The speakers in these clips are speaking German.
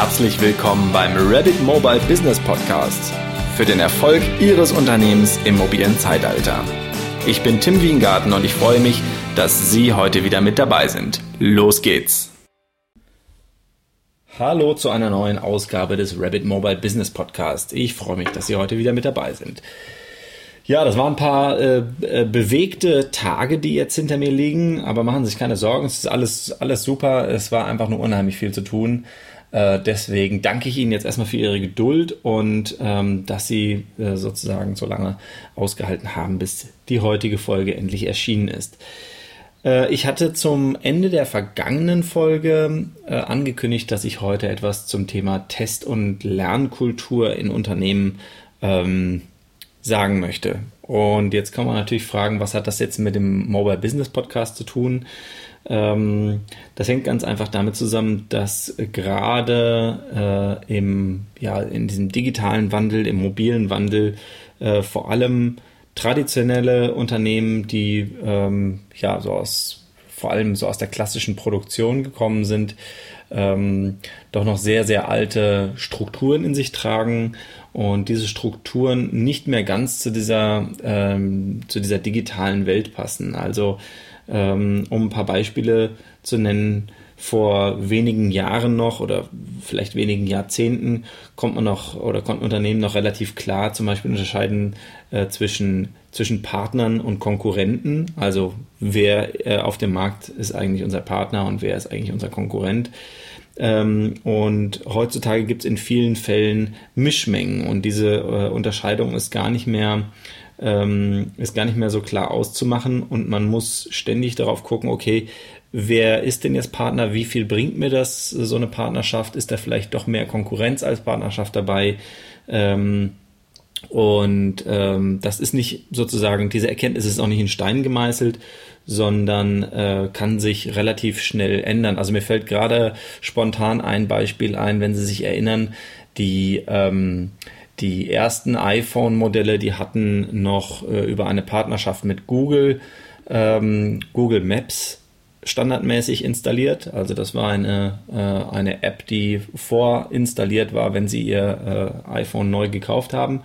Herzlich willkommen beim Rabbit Mobile Business Podcast für den Erfolg Ihres Unternehmens im mobilen Zeitalter. Ich bin Tim Wiengarten und ich freue mich, dass Sie heute wieder mit dabei sind. Los geht's! Hallo zu einer neuen Ausgabe des Rabbit Mobile Business Podcast. Ich freue mich, dass Sie heute wieder mit dabei sind. Ja, das waren ein paar äh, äh, bewegte Tage, die jetzt hinter mir liegen, aber machen Sie sich keine Sorgen, es ist alles, alles super. Es war einfach nur unheimlich viel zu tun. Äh, deswegen danke ich Ihnen jetzt erstmal für Ihre Geduld und ähm, dass Sie äh, sozusagen so lange ausgehalten haben, bis die heutige Folge endlich erschienen ist. Äh, ich hatte zum Ende der vergangenen Folge äh, angekündigt, dass ich heute etwas zum Thema Test- und Lernkultur in Unternehmen ähm, sagen möchte. Und jetzt kann man natürlich fragen, was hat das jetzt mit dem Mobile Business Podcast zu tun? Ähm, das hängt ganz einfach damit zusammen, dass gerade äh, im, ja, in diesem digitalen Wandel, im mobilen Wandel äh, vor allem traditionelle Unternehmen, die ähm, ja so aus vor allem so aus der klassischen Produktion gekommen sind, ähm, doch noch sehr, sehr alte Strukturen in sich tragen und diese Strukturen nicht mehr ganz zu dieser, ähm, zu dieser digitalen Welt passen. Also ähm, um ein paar Beispiele zu nennen, vor wenigen Jahren noch oder vielleicht wenigen Jahrzehnten kommt man noch oder konnten Unternehmen noch relativ klar zum Beispiel unterscheiden äh, zwischen, zwischen Partnern und Konkurrenten. Also wer äh, auf dem Markt ist eigentlich unser Partner und wer ist eigentlich unser Konkurrent. Ähm, und heutzutage gibt es in vielen Fällen Mischmengen und diese äh, Unterscheidung ist gar nicht mehr ähm, ist gar nicht mehr so klar auszumachen und man muss ständig darauf gucken, okay, wer ist denn jetzt Partner, wie viel bringt mir das, so eine Partnerschaft, ist da vielleicht doch mehr Konkurrenz als Partnerschaft dabei? Ähm, und ähm, das ist nicht sozusagen, diese Erkenntnis ist auch nicht in Stein gemeißelt, sondern äh, kann sich relativ schnell ändern. Also mir fällt gerade spontan ein Beispiel ein, wenn Sie sich erinnern, die ähm, die ersten iPhone-Modelle, die hatten noch äh, über eine Partnerschaft mit Google ähm, Google Maps standardmäßig installiert. Also das war eine, äh, eine App, die vorinstalliert war, wenn Sie Ihr äh, iPhone neu gekauft haben.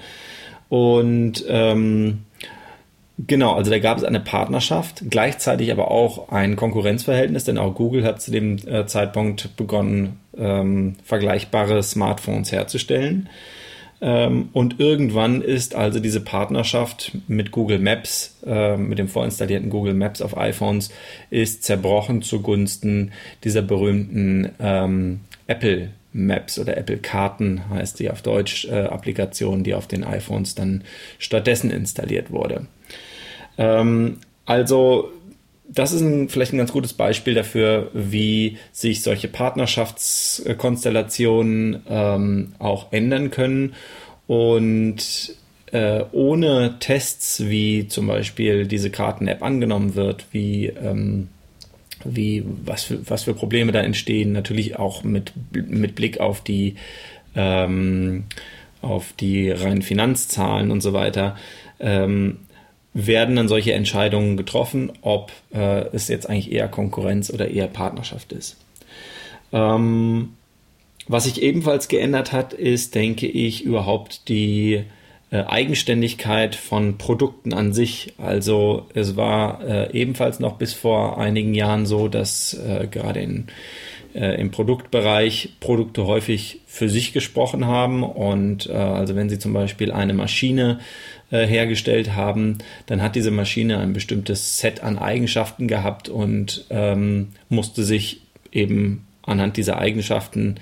Und ähm, Genau, also da gab es eine Partnerschaft, gleichzeitig aber auch ein Konkurrenzverhältnis, denn auch Google hat zu dem äh, Zeitpunkt begonnen, ähm, vergleichbare Smartphones herzustellen. Ähm, und irgendwann ist also diese Partnerschaft mit Google Maps, äh, mit dem vorinstallierten Google Maps auf iPhones, ist zerbrochen zugunsten dieser berühmten ähm, Apple Maps oder Apple Karten heißt die auf Deutsch äh, Applikation, die auf den iPhones dann stattdessen installiert wurde. Ähm, also das ist ein, vielleicht ein ganz gutes Beispiel dafür, wie sich solche Partnerschaftskonstellationen ähm, auch ändern können. Und äh, ohne Tests, wie zum Beispiel diese Karten-App angenommen wird, wie, ähm, wie was, für, was für Probleme da entstehen, natürlich auch mit, mit Blick auf die, ähm, auf die reinen Finanzzahlen und so weiter. Ähm, werden dann solche Entscheidungen getroffen, ob äh, es jetzt eigentlich eher Konkurrenz oder eher Partnerschaft ist. Ähm, was sich ebenfalls geändert hat, ist, denke ich, überhaupt die äh, Eigenständigkeit von Produkten an sich. Also es war äh, ebenfalls noch bis vor einigen Jahren so, dass äh, gerade in äh, im Produktbereich Produkte häufig für sich gesprochen haben. Und äh, also wenn Sie zum Beispiel eine Maschine äh, hergestellt haben, dann hat diese Maschine ein bestimmtes Set an Eigenschaften gehabt und ähm, musste sich eben anhand dieser Eigenschaften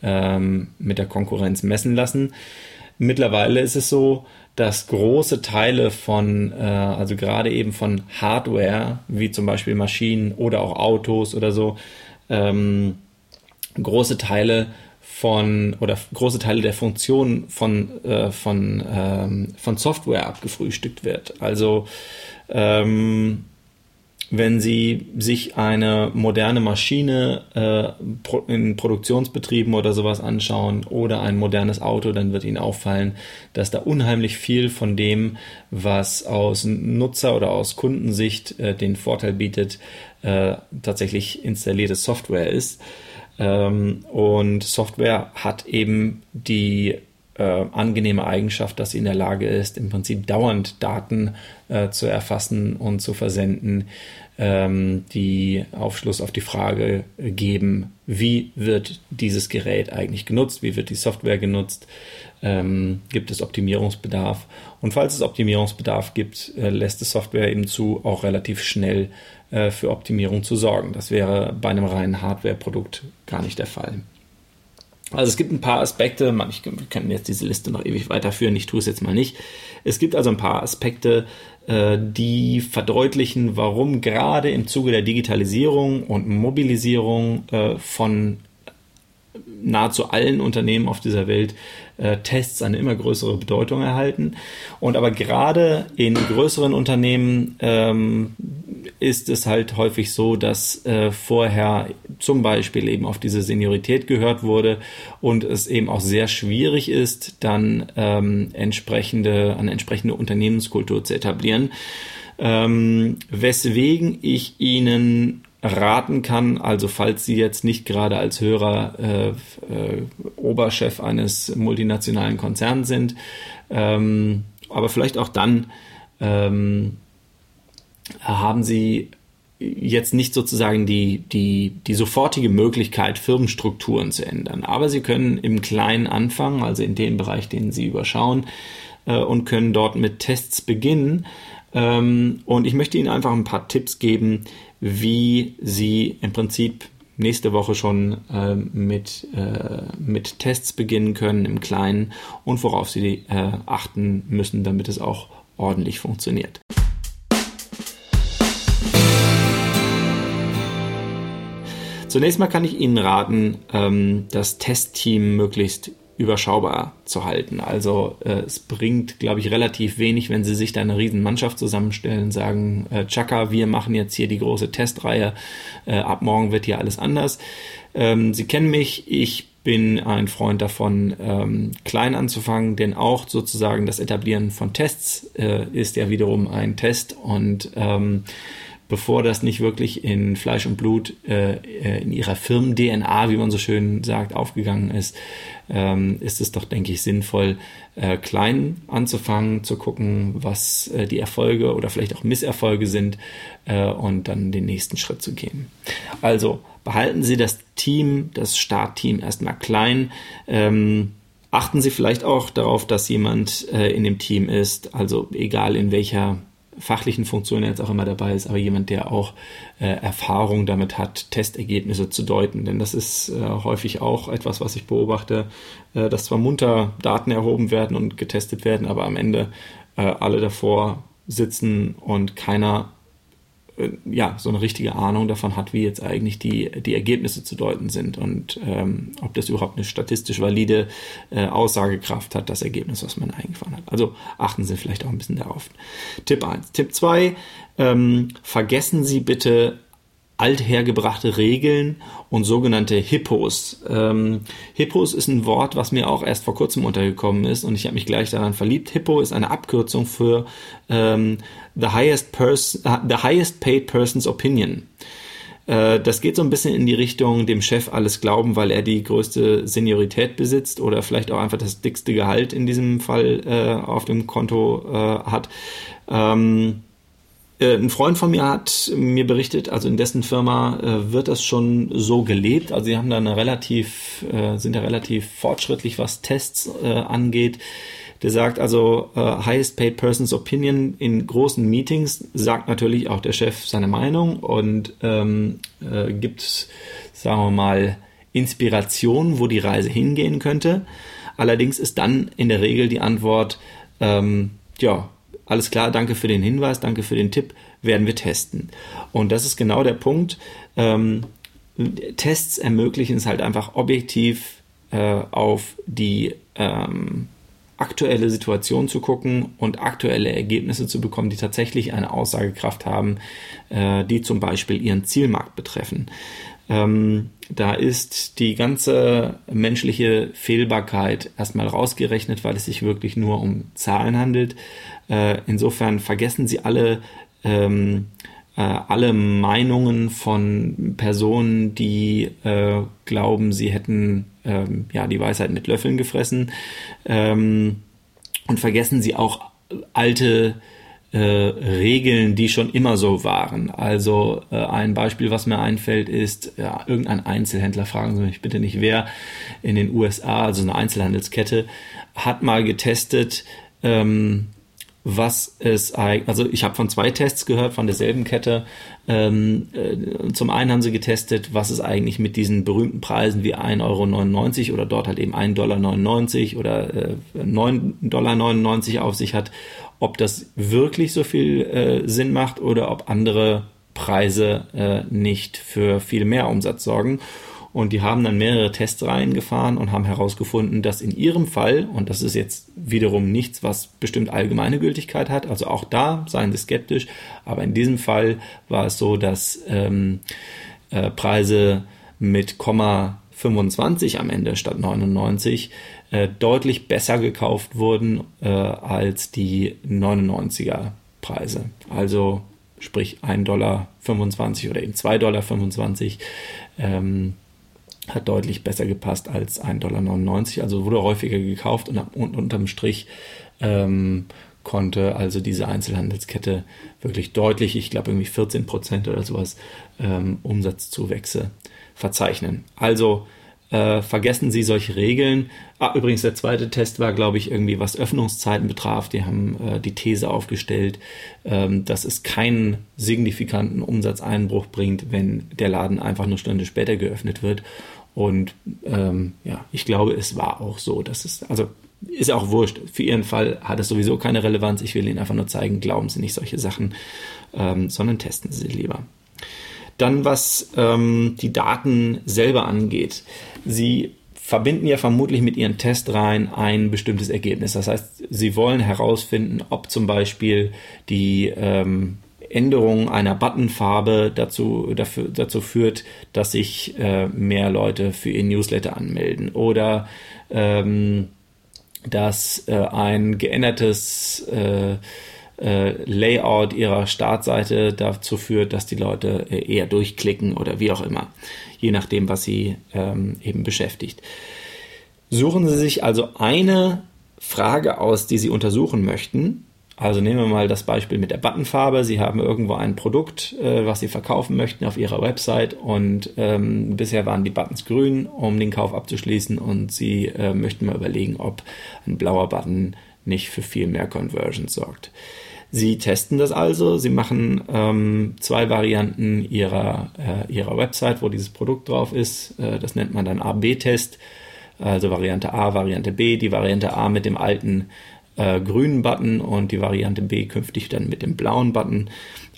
ähm, mit der Konkurrenz messen lassen. Mittlerweile ist es so, dass große Teile von, äh, also gerade eben von Hardware, wie zum Beispiel Maschinen oder auch Autos oder so, ähm, große Teile von oder große Teile der Funktionen von, äh, von, ähm, von Software abgefrühstückt wird. Also ähm, wenn Sie sich eine moderne Maschine äh, in Produktionsbetrieben oder sowas anschauen oder ein modernes Auto, dann wird Ihnen auffallen, dass da unheimlich viel von dem, was aus Nutzer- oder aus Kundensicht äh, den Vorteil bietet, äh, tatsächlich installierte Software ist. Ähm, und Software hat eben die äh, angenehme Eigenschaft, dass sie in der Lage ist, im Prinzip dauernd Daten äh, zu erfassen und zu versenden, ähm, die Aufschluss auf die Frage geben, wie wird dieses Gerät eigentlich genutzt, wie wird die Software genutzt, ähm, gibt es Optimierungsbedarf. Und falls es Optimierungsbedarf gibt, äh, lässt die Software eben zu, auch relativ schnell äh, für Optimierung zu sorgen. Das wäre bei einem reinen Hardware-Produkt gar nicht der Fall. Also es gibt ein paar Aspekte, man, ich, wir können jetzt diese Liste noch ewig weiterführen, ich tue es jetzt mal nicht. Es gibt also ein paar Aspekte, äh, die verdeutlichen, warum gerade im Zuge der Digitalisierung und Mobilisierung äh, von nahezu allen Unternehmen auf dieser Welt äh, Tests eine immer größere Bedeutung erhalten. Und aber gerade in größeren Unternehmen ähm, ist es halt häufig so, dass äh, vorher zum Beispiel eben auf diese Seniorität gehört wurde und es eben auch sehr schwierig ist, dann ähm, entsprechende, eine entsprechende Unternehmenskultur zu etablieren. Ähm, weswegen ich Ihnen raten kann. Also falls Sie jetzt nicht gerade als Hörer äh, äh, Oberchef eines multinationalen Konzerns sind, ähm, aber vielleicht auch dann ähm, haben Sie jetzt nicht sozusagen die, die, die sofortige Möglichkeit, Firmenstrukturen zu ändern. Aber Sie können im Kleinen anfangen, also in dem Bereich, den Sie überschauen, äh, und können dort mit Tests beginnen. Ähm, und ich möchte Ihnen einfach ein paar Tipps geben, wie Sie im Prinzip nächste Woche schon äh, mit, äh, mit Tests beginnen können im Kleinen und worauf Sie äh, achten müssen, damit es auch ordentlich funktioniert. Zunächst mal kann ich Ihnen raten, ähm, das Testteam möglichst überschaubar zu halten. Also äh, es bringt, glaube ich, relativ wenig, wenn sie sich da eine riesen Mannschaft zusammenstellen, sagen, äh, Chaka, wir machen jetzt hier die große Testreihe, äh, ab morgen wird hier alles anders. Ähm, sie kennen mich, ich bin ein Freund davon, ähm, klein anzufangen, denn auch sozusagen das Etablieren von Tests äh, ist ja wiederum ein Test und ähm, bevor das nicht wirklich in Fleisch und Blut äh, äh in ihrer Firmen-DNA, wie man so schön sagt, aufgegangen ist, ähm, ist es doch, denke ich, sinnvoll, äh, klein anzufangen, zu gucken, was äh, die Erfolge oder vielleicht auch Misserfolge sind äh, und dann den nächsten Schritt zu gehen. Also behalten Sie das Team, das Startteam erstmal klein. Ähm, achten Sie vielleicht auch darauf, dass jemand äh, in dem Team ist, also egal in welcher fachlichen Funktion jetzt auch immer dabei ist, aber jemand, der auch äh, Erfahrung damit hat, Testergebnisse zu deuten. Denn das ist äh, häufig auch etwas, was ich beobachte, äh, dass zwar munter Daten erhoben werden und getestet werden, aber am Ende äh, alle davor sitzen und keiner ja, so eine richtige Ahnung davon hat, wie jetzt eigentlich die, die Ergebnisse zu deuten sind und ähm, ob das überhaupt eine statistisch valide äh, Aussagekraft hat, das Ergebnis, was man eingefahren hat. Also achten Sie vielleicht auch ein bisschen darauf. Tipp 1. Tipp 2, ähm, vergessen Sie bitte althergebrachte Regeln und sogenannte Hippos. Ähm, Hippos ist ein Wort, was mir auch erst vor kurzem untergekommen ist und ich habe mich gleich daran verliebt. Hippo ist eine Abkürzung für ähm, the, highest person, the highest paid person's opinion. Äh, das geht so ein bisschen in die Richtung, dem Chef alles glauben, weil er die größte Seniorität besitzt oder vielleicht auch einfach das dickste Gehalt in diesem Fall äh, auf dem Konto äh, hat. Ähm, äh, ein Freund von mir hat mir berichtet, also in dessen Firma äh, wird das schon so gelebt. Also sie haben da eine relativ, äh, sind da relativ fortschrittlich, was Tests äh, angeht. Der sagt also, äh, highest paid person's opinion in großen Meetings sagt natürlich auch der Chef seine Meinung und ähm, äh, gibt, sagen wir mal, Inspiration, wo die Reise hingehen könnte. Allerdings ist dann in der Regel die Antwort, ähm, ja, alles klar, danke für den Hinweis, danke für den Tipp, werden wir testen. Und das ist genau der Punkt. Ähm, Tests ermöglichen es halt einfach objektiv äh, auf die ähm, aktuelle Situation zu gucken und aktuelle Ergebnisse zu bekommen, die tatsächlich eine Aussagekraft haben, äh, die zum Beispiel ihren Zielmarkt betreffen. Ähm, da ist die ganze menschliche Fehlbarkeit erstmal rausgerechnet, weil es sich wirklich nur um Zahlen handelt. Äh, insofern vergessen Sie alle ähm, äh, alle Meinungen von Personen, die äh, glauben, sie hätten ähm, ja die Weisheit mit Löffeln gefressen ähm, und vergessen sie auch alte äh, Regeln, die schon immer so waren. Also äh, ein Beispiel, was mir einfällt, ist ja, irgendein Einzelhändler, fragen Sie mich bitte nicht wer, in den USA, also eine Einzelhandelskette, hat mal getestet, ähm, was es eigentlich, also ich habe von zwei Tests gehört von derselben Kette. Ähm, äh, zum einen haben sie getestet, was es eigentlich mit diesen berühmten Preisen wie 1,99 Euro oder dort halt eben 1,99 Dollar oder äh, 9,99 Dollar auf sich hat, ob das wirklich so viel äh, Sinn macht oder ob andere Preise äh, nicht für viel mehr Umsatz sorgen. Und die haben dann mehrere Testreihen gefahren und haben herausgefunden, dass in ihrem Fall, und das ist jetzt wiederum nichts, was bestimmt allgemeine Gültigkeit hat, also auch da seien sie skeptisch, aber in diesem Fall war es so, dass ähm, äh, Preise mit Komma 25 am Ende statt 99 äh, deutlich besser gekauft wurden äh, als die 99er Preise. Also sprich 1,25 Dollar oder eben 2,25 Dollar. Ähm, hat deutlich besser gepasst als 1,99 Dollar. Also wurde häufiger gekauft und, und unterm Strich ähm, konnte also diese Einzelhandelskette wirklich deutlich, ich glaube irgendwie 14 Prozent oder sowas, ähm, Umsatzzuwächse verzeichnen. Also äh, vergessen Sie solche Regeln. Ah, übrigens, der zweite Test war, glaube ich, irgendwie was Öffnungszeiten betraf. Die haben äh, die These aufgestellt, ähm, dass es keinen signifikanten Umsatzeinbruch bringt, wenn der Laden einfach eine Stunde später geöffnet wird. Und ähm, ja, ich glaube, es war auch so. Dass es, also ist auch wurscht. Für Ihren Fall hat es sowieso keine Relevanz. Ich will Ihnen einfach nur zeigen, glauben Sie nicht solche Sachen, ähm, sondern testen Sie lieber. Dann, was ähm, die Daten selber angeht. Sie verbinden ja vermutlich mit Ihren Testreihen ein bestimmtes Ergebnis. Das heißt, Sie wollen herausfinden, ob zum Beispiel die ähm, Änderung einer Buttonfarbe dazu, dafür, dazu führt, dass sich äh, mehr Leute für ihr Newsletter anmelden oder ähm, dass äh, ein geändertes äh, äh, Layout ihrer Startseite dazu führt, dass die Leute äh, eher durchklicken oder wie auch immer, je nachdem, was sie ähm, eben beschäftigt. Suchen Sie sich also eine Frage aus, die Sie untersuchen möchten also nehmen wir mal das Beispiel mit der Buttonfarbe. Sie haben irgendwo ein Produkt, äh, was Sie verkaufen möchten auf Ihrer Website und ähm, bisher waren die Buttons grün, um den Kauf abzuschließen und Sie äh, möchten mal überlegen, ob ein blauer Button nicht für viel mehr Conversions sorgt. Sie testen das also, Sie machen ähm, zwei Varianten Ihrer, äh, Ihrer Website, wo dieses Produkt drauf ist. Äh, das nennt man dann A-B-Test, also Variante A, Variante B. Die Variante A mit dem alten äh, grünen Button und die Variante B künftig dann mit dem blauen Button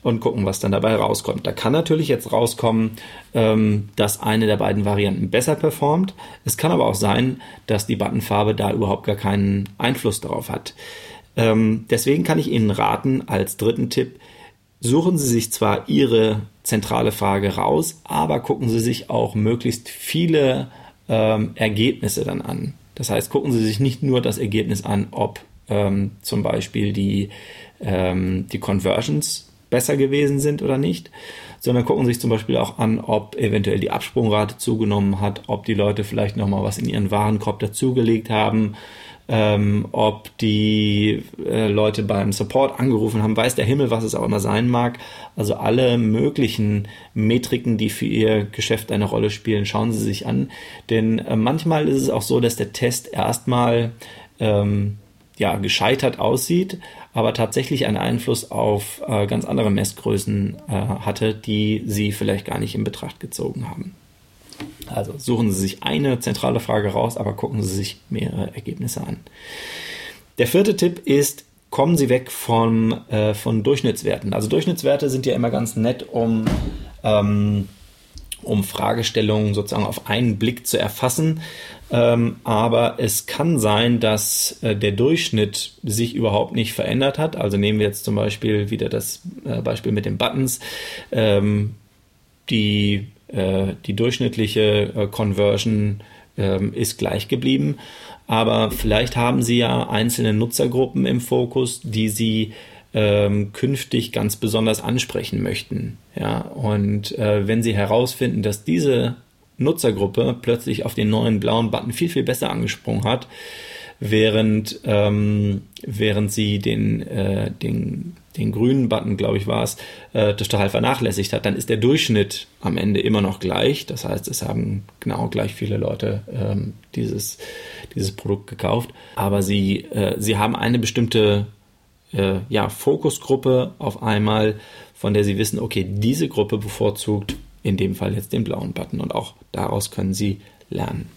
und gucken, was dann dabei rauskommt. Da kann natürlich jetzt rauskommen, ähm, dass eine der beiden Varianten besser performt. Es kann aber auch sein, dass die Buttonfarbe da überhaupt gar keinen Einfluss darauf hat. Ähm, deswegen kann ich Ihnen raten, als dritten Tipp, suchen Sie sich zwar Ihre zentrale Frage raus, aber gucken Sie sich auch möglichst viele ähm, Ergebnisse dann an. Das heißt, gucken Sie sich nicht nur das Ergebnis an, ob ähm, zum Beispiel die, ähm, die Conversions besser gewesen sind oder nicht, sondern gucken sich zum Beispiel auch an, ob eventuell die Absprungrate zugenommen hat, ob die Leute vielleicht nochmal was in ihren Warenkorb dazugelegt haben, ähm, ob die äh, Leute beim Support angerufen haben, weiß der Himmel, was es auch immer sein mag. Also alle möglichen Metriken, die für ihr Geschäft eine Rolle spielen, schauen Sie sich an. Denn äh, manchmal ist es auch so, dass der Test erstmal ähm, ja, gescheitert aussieht, aber tatsächlich einen Einfluss auf äh, ganz andere Messgrößen äh, hatte, die Sie vielleicht gar nicht in Betracht gezogen haben. Also suchen Sie sich eine zentrale Frage raus, aber gucken Sie sich mehrere Ergebnisse an. Der vierte Tipp ist, kommen Sie weg vom, äh, von Durchschnittswerten. Also Durchschnittswerte sind ja immer ganz nett, um, ähm, um Fragestellungen sozusagen auf einen Blick zu erfassen. Ähm, aber es kann sein, dass äh, der Durchschnitt sich überhaupt nicht verändert hat. Also nehmen wir jetzt zum Beispiel wieder das äh, Beispiel mit den Buttons. Ähm, die, äh, die durchschnittliche äh, Conversion ähm, ist gleich geblieben. Aber vielleicht haben Sie ja einzelne Nutzergruppen im Fokus, die Sie ähm, künftig ganz besonders ansprechen möchten. Ja, und äh, wenn sie herausfinden, dass diese Nutzergruppe plötzlich auf den neuen blauen Button viel, viel besser angesprungen hat, während, ähm, während sie den, äh, den, den grünen Button, glaube ich, war es, äh, total vernachlässigt hat, dann ist der Durchschnitt am Ende immer noch gleich. Das heißt, es haben genau gleich viele Leute ähm, dieses, dieses Produkt gekauft. Aber sie, äh, sie haben eine bestimmte äh, ja, Fokusgruppe auf einmal, von der sie wissen, okay, diese Gruppe bevorzugt in dem Fall jetzt den blauen Button und auch daraus können Sie lernen.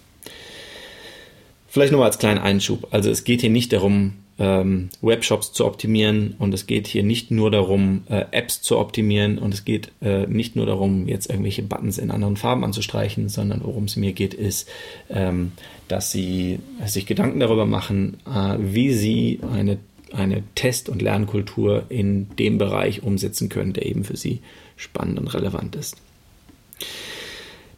Vielleicht nur als kleinen Einschub. Also es geht hier nicht darum, ähm, Webshops zu optimieren und es geht hier nicht nur darum, äh, Apps zu optimieren und es geht äh, nicht nur darum, jetzt irgendwelche Buttons in anderen Farben anzustreichen, sondern worum es mir geht, ist, ähm, dass Sie sich Gedanken darüber machen, äh, wie Sie eine, eine Test- und Lernkultur in dem Bereich umsetzen können, der eben für Sie spannend und relevant ist.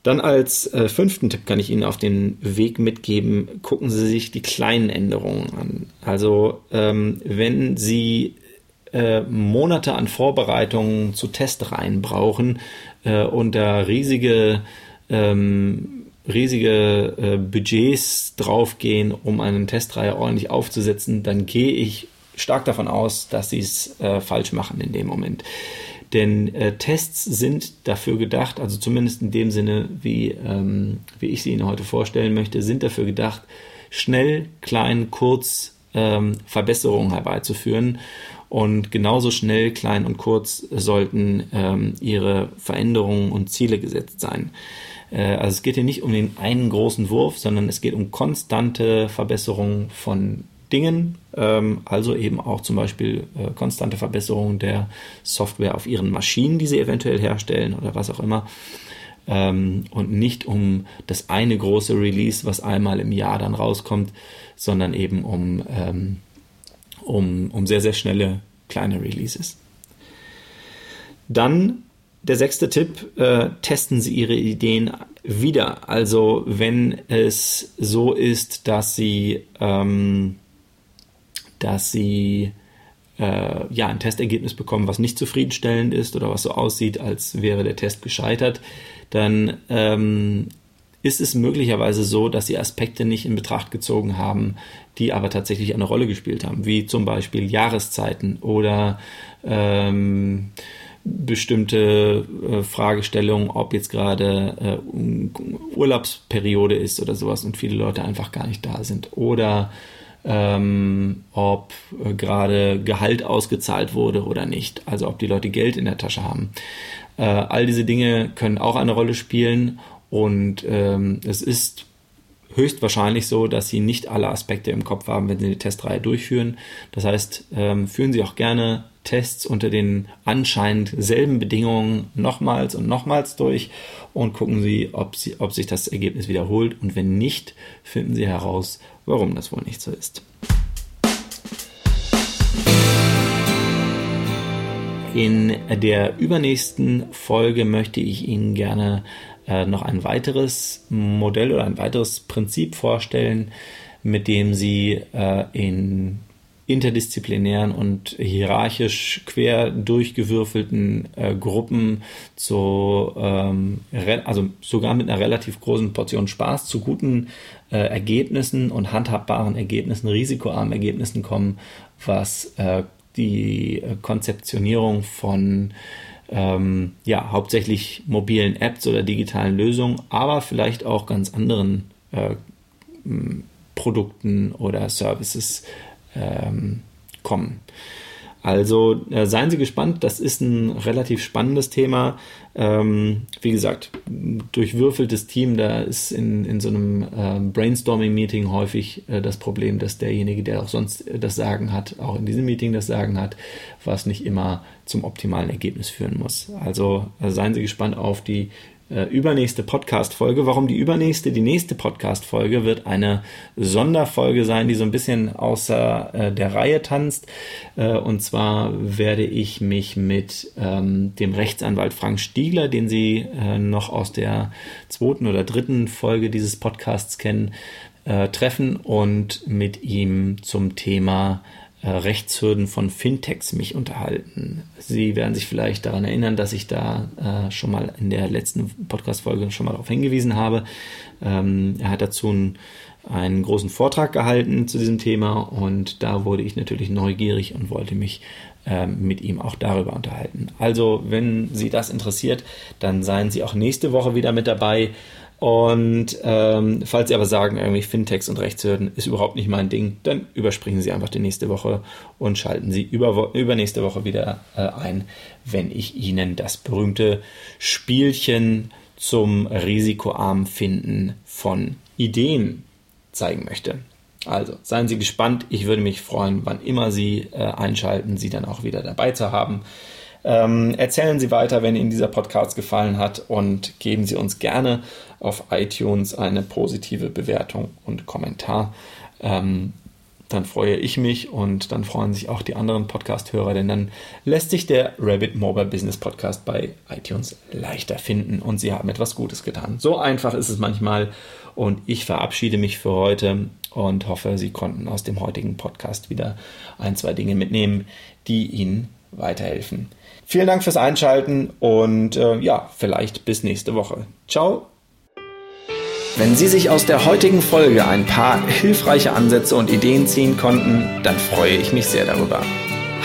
Dann als äh, fünften Tipp kann ich Ihnen auf den Weg mitgeben, gucken Sie sich die kleinen Änderungen an. Also ähm, wenn Sie äh, Monate an Vorbereitungen zu Testreihen brauchen äh, und da riesige, ähm, riesige äh, Budgets draufgehen, um eine Testreihe ordentlich aufzusetzen, dann gehe ich stark davon aus, dass Sie es äh, falsch machen in dem Moment. Denn äh, Tests sind dafür gedacht, also zumindest in dem Sinne, wie, ähm, wie ich sie Ihnen heute vorstellen möchte, sind dafür gedacht, schnell, klein, kurz ähm, Verbesserungen herbeizuführen. Und genauso schnell, klein und kurz sollten ähm, Ihre Veränderungen und Ziele gesetzt sein. Äh, also es geht hier nicht um den einen großen Wurf, sondern es geht um konstante Verbesserungen von Dingen, ähm, also eben auch zum Beispiel äh, konstante Verbesserung der Software auf ihren Maschinen, die sie eventuell herstellen oder was auch immer. Ähm, und nicht um das eine große Release, was einmal im Jahr dann rauskommt, sondern eben um, ähm, um, um sehr, sehr schnelle kleine Releases. Dann der sechste Tipp, äh, testen Sie Ihre Ideen wieder. Also wenn es so ist, dass Sie ähm, dass sie äh, ja ein Testergebnis bekommen, was nicht zufriedenstellend ist oder was so aussieht, als wäre der Test gescheitert, dann ähm, ist es möglicherweise so, dass sie Aspekte nicht in Betracht gezogen haben, die aber tatsächlich eine Rolle gespielt haben, wie zum Beispiel Jahreszeiten oder ähm, bestimmte äh, Fragestellungen, ob jetzt gerade äh, Urlaubsperiode ist oder sowas und viele Leute einfach gar nicht da sind. Oder ähm, ob äh, gerade Gehalt ausgezahlt wurde oder nicht, also ob die Leute Geld in der Tasche haben. Äh, all diese Dinge können auch eine Rolle spielen und ähm, es ist höchstwahrscheinlich so, dass Sie nicht alle Aspekte im Kopf haben, wenn Sie eine Testreihe durchführen. Das heißt, ähm, führen Sie auch gerne Tests unter den anscheinend selben Bedingungen nochmals und nochmals durch und gucken Sie, ob, Sie, ob sich das Ergebnis wiederholt. Und wenn nicht, finden Sie heraus, warum das wohl nicht so ist. In der übernächsten Folge möchte ich Ihnen gerne äh, noch ein weiteres Modell oder ein weiteres Prinzip vorstellen, mit dem Sie äh, in interdisziplinären und hierarchisch quer durchgewürfelten äh, Gruppen zu, ähm, also sogar mit einer relativ großen Portion Spaß zu guten äh, Ergebnissen und handhabbaren Ergebnissen, risikoarmen Ergebnissen kommen, was äh, die Konzeptionierung von ähm, ja, hauptsächlich mobilen Apps oder digitalen Lösungen, aber vielleicht auch ganz anderen äh, Produkten oder Services ähm, kommen. Also äh, seien Sie gespannt, das ist ein relativ spannendes Thema. Ähm, wie gesagt, durchwürfeltes Team, da ist in, in so einem äh, Brainstorming-Meeting häufig äh, das Problem, dass derjenige, der auch sonst das Sagen hat, auch in diesem Meeting das Sagen hat, was nicht immer zum optimalen Ergebnis führen muss. Also äh, seien Sie gespannt auf die äh, übernächste Podcast-Folge. Warum die übernächste? Die nächste Podcast-Folge wird eine Sonderfolge sein, die so ein bisschen außer äh, der Reihe tanzt. Äh, und zwar werde ich mich mit ähm, dem Rechtsanwalt Frank Stiegler, den Sie äh, noch aus der zweiten oder dritten Folge dieses Podcasts kennen, äh, treffen und mit ihm zum Thema Rechtshürden von Fintechs mich unterhalten. Sie werden sich vielleicht daran erinnern, dass ich da äh, schon mal in der letzten Podcast-Folge schon mal darauf hingewiesen habe. Ähm, er hat dazu einen, einen großen Vortrag gehalten zu diesem Thema und da wurde ich natürlich neugierig und wollte mich ähm, mit ihm auch darüber unterhalten. Also, wenn Sie das interessiert, dann seien Sie auch nächste Woche wieder mit dabei. Und ähm, falls Sie aber sagen, irgendwie Fintechs und Rechtshürden ist überhaupt nicht mein Ding, dann überspringen Sie einfach die nächste Woche und schalten Sie über, übernächste Woche wieder äh, ein, wenn ich Ihnen das berühmte Spielchen zum risikoarmen Finden von Ideen zeigen möchte. Also seien Sie gespannt. Ich würde mich freuen, wann immer Sie äh, einschalten, Sie dann auch wieder dabei zu haben. Ähm, erzählen Sie weiter, wenn Ihnen dieser Podcast gefallen hat und geben Sie uns gerne auf iTunes eine positive Bewertung und Kommentar. Ähm, dann freue ich mich und dann freuen sich auch die anderen Podcast-Hörer, denn dann lässt sich der Rabbit Mobile Business Podcast bei iTunes leichter finden und Sie haben etwas Gutes getan. So einfach ist es manchmal und ich verabschiede mich für heute und hoffe, Sie konnten aus dem heutigen Podcast wieder ein, zwei Dinge mitnehmen, die Ihnen weiterhelfen. Vielen Dank fürs Einschalten und äh, ja, vielleicht bis nächste Woche. Ciao. Wenn Sie sich aus der heutigen Folge ein paar hilfreiche Ansätze und Ideen ziehen konnten, dann freue ich mich sehr darüber.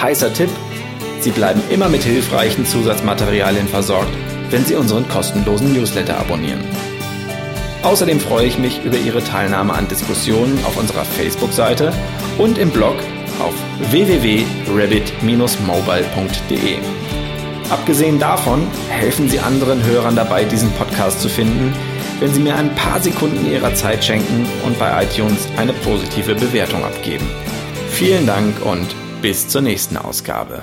Heißer Tipp, Sie bleiben immer mit hilfreichen Zusatzmaterialien versorgt, wenn Sie unseren kostenlosen Newsletter abonnieren. Außerdem freue ich mich über Ihre Teilnahme an Diskussionen auf unserer Facebook-Seite und im Blog auf www.rabbit-mobile.de. Abgesehen davon helfen Sie anderen Hörern dabei, diesen Podcast zu finden, wenn Sie mir ein paar Sekunden Ihrer Zeit schenken und bei iTunes eine positive Bewertung abgeben. Vielen Dank und bis zur nächsten Ausgabe.